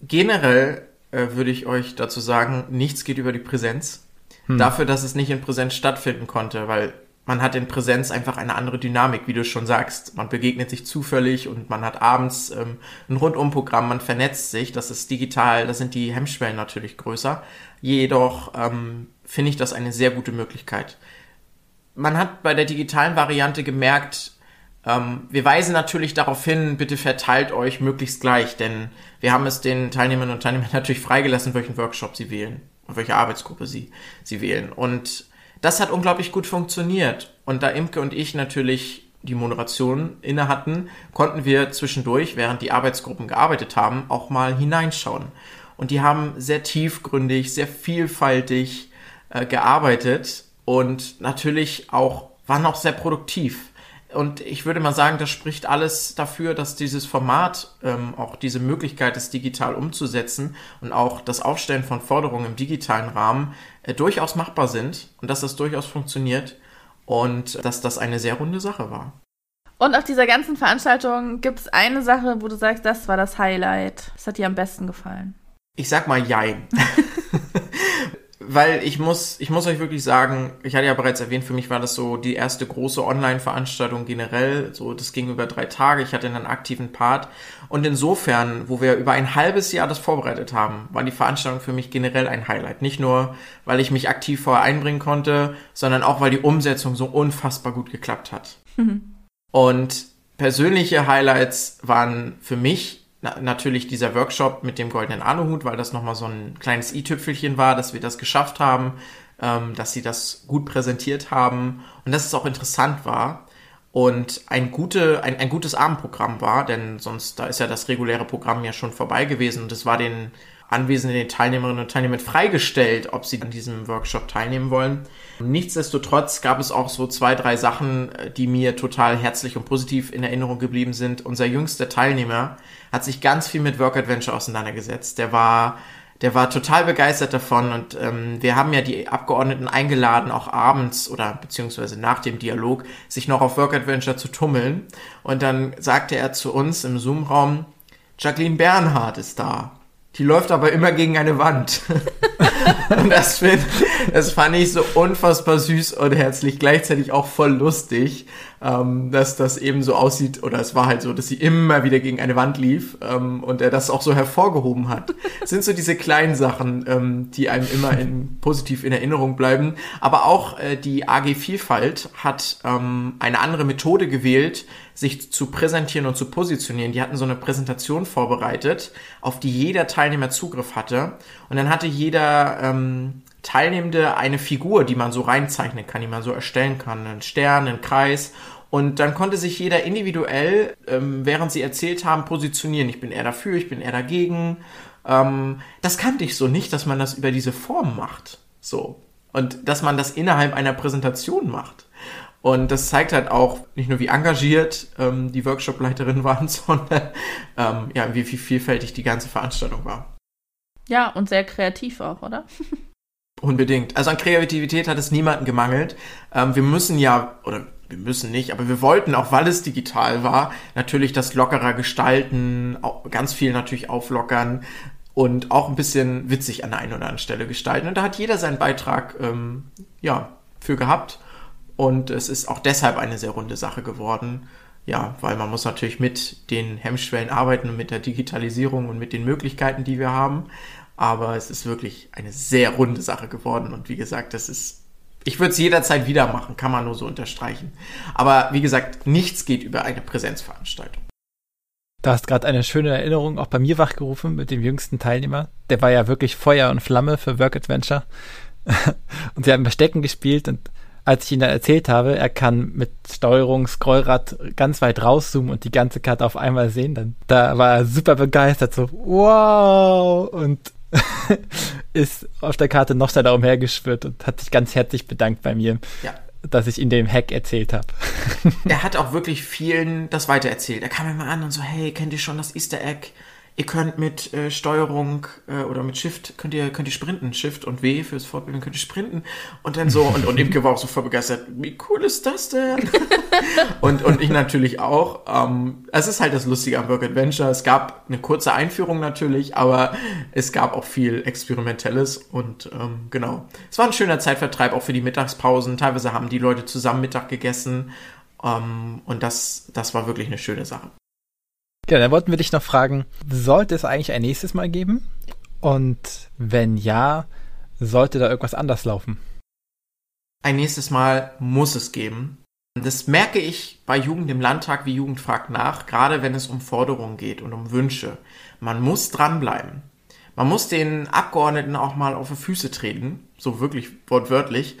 Generell äh, würde ich euch dazu sagen, nichts geht über die Präsenz. Hm. Dafür, dass es nicht in Präsenz stattfinden konnte, weil man hat in Präsenz einfach eine andere Dynamik, wie du schon sagst. Man begegnet sich zufällig und man hat abends ähm, ein Rundumprogramm, man vernetzt sich. Das ist digital, da sind die Hemmschwellen natürlich größer. Jedoch ähm, finde ich das eine sehr gute Möglichkeit. Man hat bei der digitalen Variante gemerkt, ähm, wir weisen natürlich darauf hin, bitte verteilt euch möglichst gleich, denn wir haben es den Teilnehmerinnen und Teilnehmern natürlich freigelassen, welchen Workshop sie wählen, welche Arbeitsgruppe sie, sie wählen. Und das hat unglaublich gut funktioniert. Und da Imke und ich natürlich die Moderation inne hatten, konnten wir zwischendurch, während die Arbeitsgruppen gearbeitet haben, auch mal hineinschauen. Und die haben sehr tiefgründig, sehr vielfältig äh, gearbeitet und natürlich auch, waren auch sehr produktiv. Und ich würde mal sagen, das spricht alles dafür, dass dieses Format, ähm, auch diese Möglichkeit, es digital umzusetzen und auch das Aufstellen von Forderungen im digitalen Rahmen äh, durchaus machbar sind und dass das durchaus funktioniert und dass das eine sehr runde Sache war. Und auf dieser ganzen Veranstaltung gibt es eine Sache, wo du sagst, das war das Highlight. Das hat dir am besten gefallen. Ich sag mal Jein. weil ich muss, ich muss euch wirklich sagen, ich hatte ja bereits erwähnt, für mich war das so die erste große Online-Veranstaltung generell. So, das ging über drei Tage. Ich hatte einen aktiven Part. Und insofern, wo wir über ein halbes Jahr das vorbereitet haben, war die Veranstaltung für mich generell ein Highlight. Nicht nur, weil ich mich aktiv vorher einbringen konnte, sondern auch, weil die Umsetzung so unfassbar gut geklappt hat. Mhm. Und persönliche Highlights waren für mich na, natürlich dieser Workshop mit dem goldenen Aluhut, weil das nochmal so ein kleines i-Tüpfelchen war, dass wir das geschafft haben, ähm, dass sie das gut präsentiert haben und dass es auch interessant war und ein, gute, ein, ein gutes Abendprogramm war, denn sonst, da ist ja das reguläre Programm ja schon vorbei gewesen und es war den anwesenden Teilnehmerinnen und Teilnehmern freigestellt, ob sie an diesem Workshop teilnehmen wollen. Nichtsdestotrotz gab es auch so zwei, drei Sachen, die mir total herzlich und positiv in Erinnerung geblieben sind. Unser jüngster Teilnehmer hat sich ganz viel mit Work Adventure auseinandergesetzt. Der war der war total begeistert davon und ähm, wir haben ja die Abgeordneten eingeladen, auch abends oder beziehungsweise nach dem Dialog sich noch auf Work Adventure zu tummeln. Und dann sagte er zu uns im Zoom-Raum, Jacqueline Bernhardt ist da. Die läuft aber immer gegen eine Wand. und das, find, das fand ich so unfassbar süß und herzlich, gleichzeitig auch voll lustig, ähm, dass das eben so aussieht, oder es war halt so, dass sie immer wieder gegen eine Wand lief ähm, und er das auch so hervorgehoben hat. Das sind so diese kleinen Sachen, ähm, die einem immer in, positiv in Erinnerung bleiben. Aber auch äh, die AG Vielfalt hat ähm, eine andere Methode gewählt, sich zu präsentieren und zu positionieren. Die hatten so eine Präsentation vorbereitet, auf die jeder Teilnehmer Zugriff hatte. Und dann hatte jeder ähm, Teilnehmende eine Figur, die man so reinzeichnen kann, die man so erstellen kann. Einen Stern, einen Kreis. Und dann konnte sich jeder individuell, ähm, während sie erzählt haben, positionieren. Ich bin eher dafür, ich bin eher dagegen. Ähm, das kannte ich so nicht, dass man das über diese Form macht. So. Und dass man das innerhalb einer Präsentation macht. Und das zeigt halt auch nicht nur, wie engagiert ähm, die Workshop-Leiterinnen waren, sondern ähm, ja, wie, wie vielfältig die ganze Veranstaltung war. Ja, und sehr kreativ auch, oder? Unbedingt. Also an Kreativität hat es niemanden gemangelt. Ähm, wir müssen ja, oder wir müssen nicht, aber wir wollten, auch weil es digital war, natürlich das lockerer gestalten, ganz viel natürlich auflockern und auch ein bisschen witzig an der einen oder anderen Stelle gestalten. Und da hat jeder seinen Beitrag ähm, ja, für gehabt. Und es ist auch deshalb eine sehr runde Sache geworden. Ja, weil man muss natürlich mit den Hemmschwellen arbeiten und mit der Digitalisierung und mit den Möglichkeiten, die wir haben. Aber es ist wirklich eine sehr runde Sache geworden. Und wie gesagt, das ist, ich würde es jederzeit wieder machen, kann man nur so unterstreichen. Aber wie gesagt, nichts geht über eine Präsenzveranstaltung. Du hast gerade eine schöne Erinnerung auch bei mir wachgerufen mit dem jüngsten Teilnehmer. Der war ja wirklich Feuer und Flamme für Work Adventure. und sie haben Verstecken gespielt und als ich ihm dann erzählt habe, er kann mit Steuerung Scrollrad ganz weit rauszoomen und die ganze Karte auf einmal sehen, dann da war er super begeistert, so wow und ist auf der Karte noch schneller umhergeschwirrt und hat sich ganz herzlich bedankt bei mir. Ja dass ich ihm den Hack erzählt habe. er hat auch wirklich vielen das weitererzählt. Er kam immer an und so, hey, kennt ihr schon das Easter Egg? Ihr könnt mit äh, Steuerung äh, oder mit Shift könnt ihr könnt ihr sprinten, Shift und W fürs Fortbilden könnt ihr sprinten und dann so und und Imke war auch so voll begeistert. Wie cool ist das denn? und und ich natürlich auch. Ähm, es ist halt das Lustige am Work Adventure. Es gab eine kurze Einführung natürlich, aber es gab auch viel Experimentelles und ähm, genau. Es war ein schöner Zeitvertreib auch für die Mittagspausen. Teilweise haben die Leute zusammen Mittag gegessen ähm, und das das war wirklich eine schöne Sache. Ja, dann wollten wir dich noch fragen, sollte es eigentlich ein nächstes Mal geben? Und wenn ja, sollte da irgendwas anders laufen? Ein nächstes Mal muss es geben. Das merke ich bei Jugend im Landtag wie Jugend fragt nach, gerade wenn es um Forderungen geht und um Wünsche. Man muss dranbleiben. Man muss den Abgeordneten auch mal auf die Füße treten, so wirklich wortwörtlich,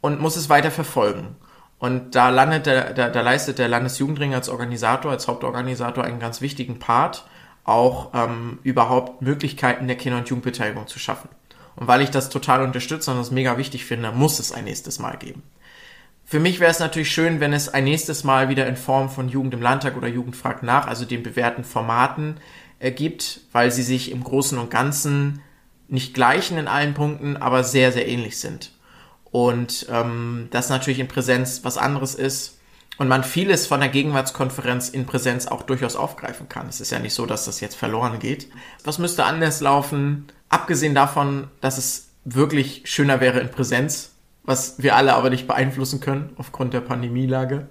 und muss es weiter verfolgen. Und da landet der, da, da leistet der Landesjugendring als Organisator, als Hauptorganisator einen ganz wichtigen Part, auch ähm, überhaupt Möglichkeiten der Kinder- und Jugendbeteiligung zu schaffen. Und weil ich das total unterstütze und das mega wichtig finde, muss es ein nächstes Mal geben. Für mich wäre es natürlich schön, wenn es ein nächstes Mal wieder in Form von Jugend im Landtag oder Jugend fragt nach, also den bewährten Formaten, äh, gibt, weil sie sich im Großen und Ganzen nicht gleichen in allen Punkten, aber sehr, sehr ähnlich sind und ähm, das natürlich in Präsenz was anderes ist und man vieles von der Gegenwartskonferenz in Präsenz auch durchaus aufgreifen kann. Es ist ja nicht so, dass das jetzt verloren geht. Was müsste anders laufen? Abgesehen davon, dass es wirklich schöner wäre in Präsenz, was wir alle aber nicht beeinflussen können aufgrund der Pandemielage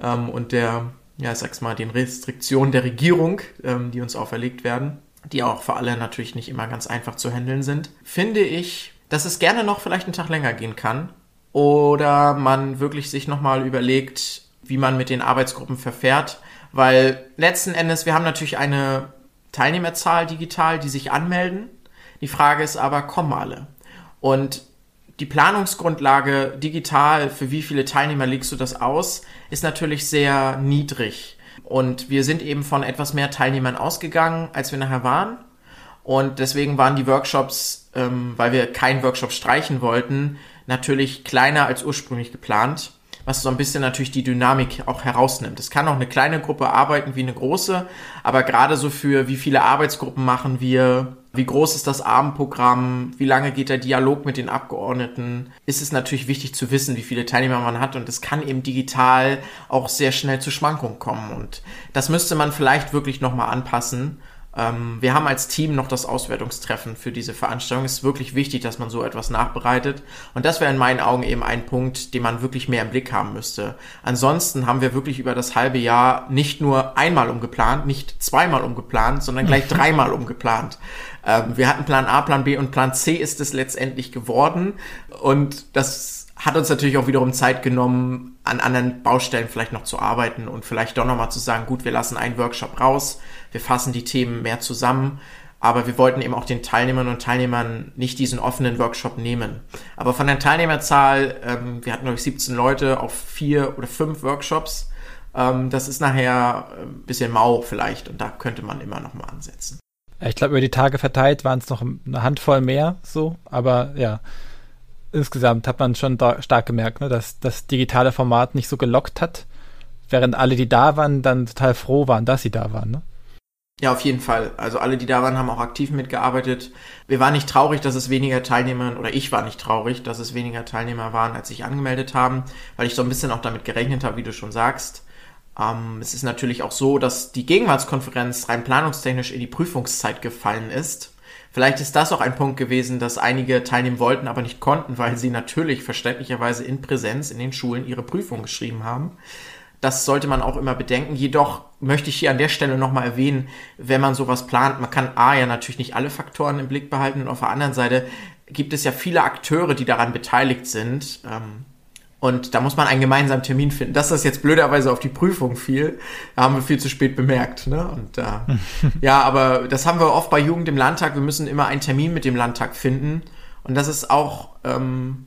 ähm, und der, ja, ich sag's mal, den Restriktionen der Regierung, ähm, die uns auferlegt werden, die auch für alle natürlich nicht immer ganz einfach zu handeln sind, finde ich, dass es gerne noch vielleicht einen Tag länger gehen kann oder man wirklich sich nochmal überlegt, wie man mit den Arbeitsgruppen verfährt, weil letzten Endes, wir haben natürlich eine Teilnehmerzahl digital, die sich anmelden. Die Frage ist aber, kommen alle? Und die Planungsgrundlage digital, für wie viele Teilnehmer legst du das aus, ist natürlich sehr niedrig. Und wir sind eben von etwas mehr Teilnehmern ausgegangen, als wir nachher waren. Und deswegen waren die Workshops, ähm, weil wir keinen Workshop streichen wollten, natürlich kleiner als ursprünglich geplant was so ein bisschen natürlich die Dynamik auch herausnimmt. Es kann auch eine kleine Gruppe arbeiten wie eine große, aber gerade so für wie viele Arbeitsgruppen machen wir, wie groß ist das Abendprogramm, wie lange geht der Dialog mit den Abgeordneten, ist es natürlich wichtig zu wissen, wie viele Teilnehmer man hat und es kann eben digital auch sehr schnell zu Schwankungen kommen und das müsste man vielleicht wirklich nochmal anpassen wir haben als Team noch das Auswertungstreffen für diese Veranstaltung. Es ist wirklich wichtig, dass man so etwas nachbereitet. Und das wäre in meinen Augen eben ein Punkt, den man wirklich mehr im Blick haben müsste. Ansonsten haben wir wirklich über das halbe Jahr nicht nur einmal umgeplant, nicht zweimal umgeplant, sondern gleich dreimal umgeplant. Ähm, wir hatten Plan A, Plan B und Plan C ist es letztendlich geworden. Und das hat uns natürlich auch wiederum Zeit genommen, an anderen Baustellen vielleicht noch zu arbeiten und vielleicht doch nochmal zu sagen, gut, wir lassen einen Workshop raus, wir fassen die Themen mehr zusammen, aber wir wollten eben auch den Teilnehmern und Teilnehmern nicht diesen offenen Workshop nehmen. Aber von der Teilnehmerzahl, ähm, wir hatten glaube ich 17 Leute auf vier oder fünf Workshops, ähm, das ist nachher ein bisschen mau vielleicht und da könnte man immer nochmal ansetzen. Ich glaube, über die Tage verteilt waren es noch eine Handvoll mehr so, aber ja insgesamt hat man schon stark gemerkt, ne, dass das digitale Format nicht so gelockt hat, während alle, die da waren, dann total froh waren, dass sie da waren. Ne? Ja, auf jeden Fall. Also alle, die da waren, haben auch aktiv mitgearbeitet. Wir waren nicht traurig, dass es weniger Teilnehmer, oder ich war nicht traurig, dass es weniger Teilnehmer waren, als sich angemeldet haben, weil ich so ein bisschen auch damit gerechnet habe, wie du schon sagst. Ähm, es ist natürlich auch so, dass die Gegenwartskonferenz rein planungstechnisch in die Prüfungszeit gefallen ist. Vielleicht ist das auch ein Punkt gewesen, dass einige teilnehmen wollten, aber nicht konnten, weil sie natürlich verständlicherweise in Präsenz in den Schulen ihre Prüfung geschrieben haben. Das sollte man auch immer bedenken. Jedoch möchte ich hier an der Stelle nochmal erwähnen, wenn man sowas plant, man kann A ja natürlich nicht alle Faktoren im Blick behalten und auf der anderen Seite gibt es ja viele Akteure, die daran beteiligt sind. Ähm, und da muss man einen gemeinsamen Termin finden. Dass das jetzt blöderweise auf die Prüfung fiel, haben wir viel zu spät bemerkt. Ne? Und äh, ja, aber das haben wir oft bei Jugend im Landtag. Wir müssen immer einen Termin mit dem Landtag finden. Und das ist auch ähm,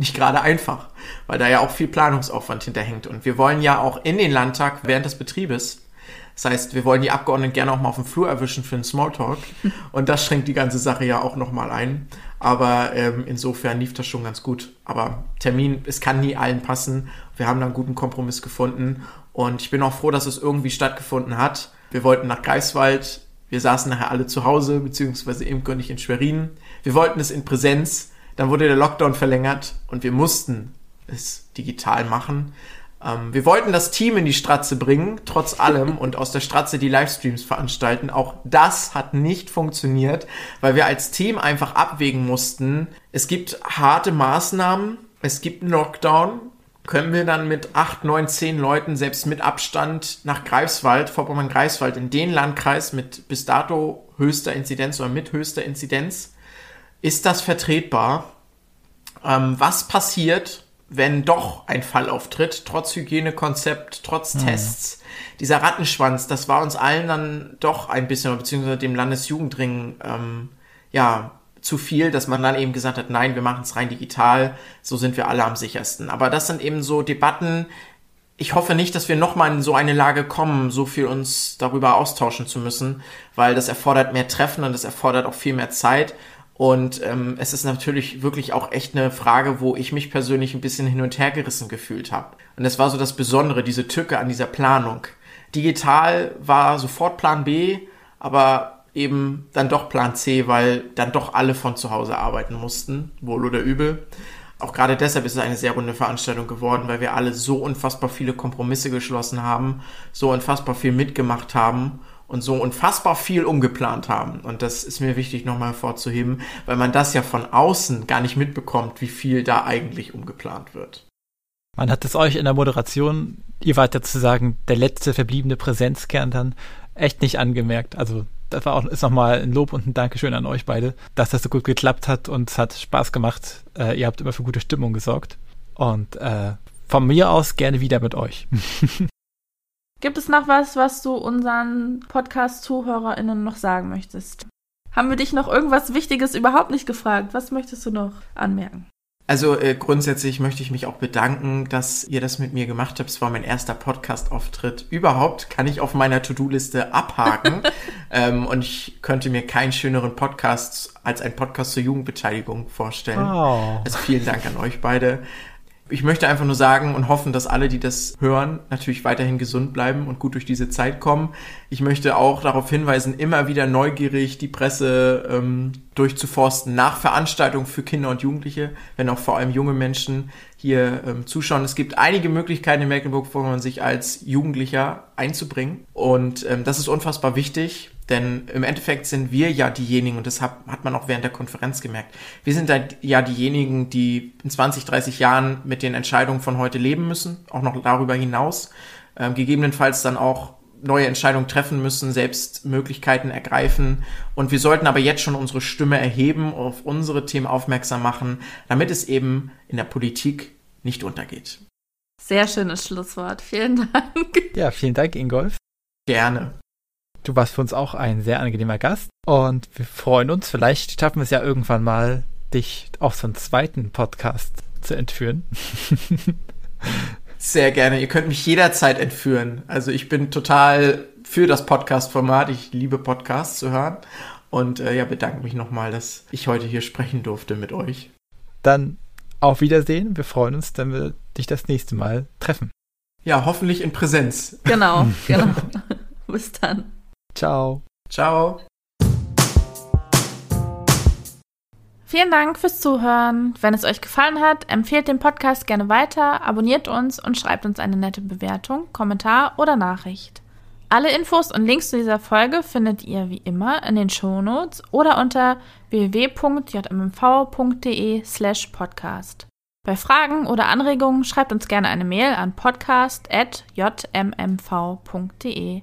nicht gerade einfach, weil da ja auch viel Planungsaufwand hinterhängt. Und wir wollen ja auch in den Landtag während des Betriebes das heißt, wir wollen die Abgeordneten gerne auch mal auf dem Flur erwischen für einen Smalltalk. Und das schränkt die ganze Sache ja auch nochmal ein. Aber ähm, insofern lief das schon ganz gut. Aber Termin, es kann nie allen passen. Wir haben da einen guten Kompromiss gefunden. Und ich bin auch froh, dass es irgendwie stattgefunden hat. Wir wollten nach Greifswald. Wir saßen nachher alle zu Hause, beziehungsweise eben König in Schwerin. Wir wollten es in Präsenz. Dann wurde der Lockdown verlängert und wir mussten es digital machen. Ähm, wir wollten das Team in die Stratze bringen, trotz allem, und aus der Stratze die Livestreams veranstalten. Auch das hat nicht funktioniert, weil wir als Team einfach abwägen mussten. Es gibt harte Maßnahmen, es gibt einen Lockdown. Können wir dann mit acht, neun, zehn Leuten, selbst mit Abstand, nach Greifswald, Vorpommern-Greifswald, in den Landkreis mit bis dato höchster Inzidenz oder mit höchster Inzidenz? Ist das vertretbar? Ähm, was passiert, wenn doch ein Fall auftritt, trotz Hygienekonzept, trotz mhm. Tests, dieser Rattenschwanz, das war uns allen dann doch ein bisschen, beziehungsweise dem Landesjugendring, ähm, ja, zu viel, dass man dann eben gesagt hat, nein, wir machen es rein digital, so sind wir alle am sichersten. Aber das sind eben so Debatten, ich hoffe nicht, dass wir nochmal in so eine Lage kommen, so viel uns darüber austauschen zu müssen, weil das erfordert mehr Treffen und das erfordert auch viel mehr Zeit. Und ähm, es ist natürlich wirklich auch echt eine Frage, wo ich mich persönlich ein bisschen hin und her gerissen gefühlt habe. Und das war so das Besondere, diese Tücke an dieser Planung. Digital war sofort Plan B, aber eben dann doch Plan C, weil dann doch alle von zu Hause arbeiten mussten, wohl oder übel. Auch gerade deshalb ist es eine sehr runde Veranstaltung geworden, weil wir alle so unfassbar viele Kompromisse geschlossen haben, so unfassbar viel mitgemacht haben und so unfassbar viel umgeplant haben. Und das ist mir wichtig nochmal hervorzuheben, weil man das ja von außen gar nicht mitbekommt, wie viel da eigentlich umgeplant wird. Man hat es euch in der Moderation, ihr wart ja zu sagen, der letzte verbliebene Präsenzkern dann echt nicht angemerkt. Also das war auch, ist nochmal ein Lob und ein Dankeschön an euch beide, dass das so gut geklappt hat und es hat Spaß gemacht. Äh, ihr habt immer für gute Stimmung gesorgt. Und äh, von mir aus gerne wieder mit euch. Gibt es noch was, was du unseren Podcast-ZuhörerInnen noch sagen möchtest? Haben wir dich noch irgendwas Wichtiges überhaupt nicht gefragt? Was möchtest du noch anmerken? Also äh, grundsätzlich möchte ich mich auch bedanken, dass ihr das mit mir gemacht habt. Es war mein erster Podcast-Auftritt überhaupt. Kann ich auf meiner To-Do-Liste abhaken. ähm, und ich könnte mir keinen schöneren Podcast als ein Podcast zur Jugendbeteiligung vorstellen. Oh. Also vielen Dank an euch beide ich möchte einfach nur sagen und hoffen, dass alle, die das hören, natürlich weiterhin gesund bleiben und gut durch diese Zeit kommen. Ich möchte auch darauf hinweisen, immer wieder neugierig die Presse ähm, durchzuforsten nach Veranstaltungen für Kinder und Jugendliche, wenn auch vor allem junge Menschen hier ähm, zuschauen. Es gibt einige Möglichkeiten in Mecklenburg-Vorpommern, sich als Jugendlicher einzubringen. Und ähm, das ist unfassbar wichtig. Denn im Endeffekt sind wir ja diejenigen, und das hat, hat man auch während der Konferenz gemerkt, wir sind ja diejenigen, die in 20, 30 Jahren mit den Entscheidungen von heute leben müssen, auch noch darüber hinaus, äh, gegebenenfalls dann auch neue Entscheidungen treffen müssen, selbst Möglichkeiten ergreifen. Und wir sollten aber jetzt schon unsere Stimme erheben, auf unsere Themen aufmerksam machen, damit es eben in der Politik nicht untergeht. Sehr schönes Schlusswort. Vielen Dank. Ja, vielen Dank, Ingolf. Gerne. Du warst für uns auch ein sehr angenehmer Gast und wir freuen uns, vielleicht schaffen wir es ja irgendwann mal, dich auf so einen zweiten Podcast zu entführen. Sehr gerne. Ihr könnt mich jederzeit entführen. Also ich bin total für das Podcast-Format. Ich liebe Podcasts zu hören. Und äh, ja, bedanke mich nochmal, dass ich heute hier sprechen durfte mit euch. Dann auf Wiedersehen. Wir freuen uns, wenn wir dich das nächste Mal treffen. Ja, hoffentlich in Präsenz. Genau, genau. Bis dann. Ciao. Ciao. Vielen Dank fürs Zuhören. Wenn es euch gefallen hat, empfehlt den Podcast gerne weiter, abonniert uns und schreibt uns eine nette Bewertung, Kommentar oder Nachricht. Alle Infos und Links zu dieser Folge findet ihr wie immer in den Shownotes oder unter www.jmmv.de slash podcast. Bei Fragen oder Anregungen schreibt uns gerne eine Mail an podcast.jmmv.de.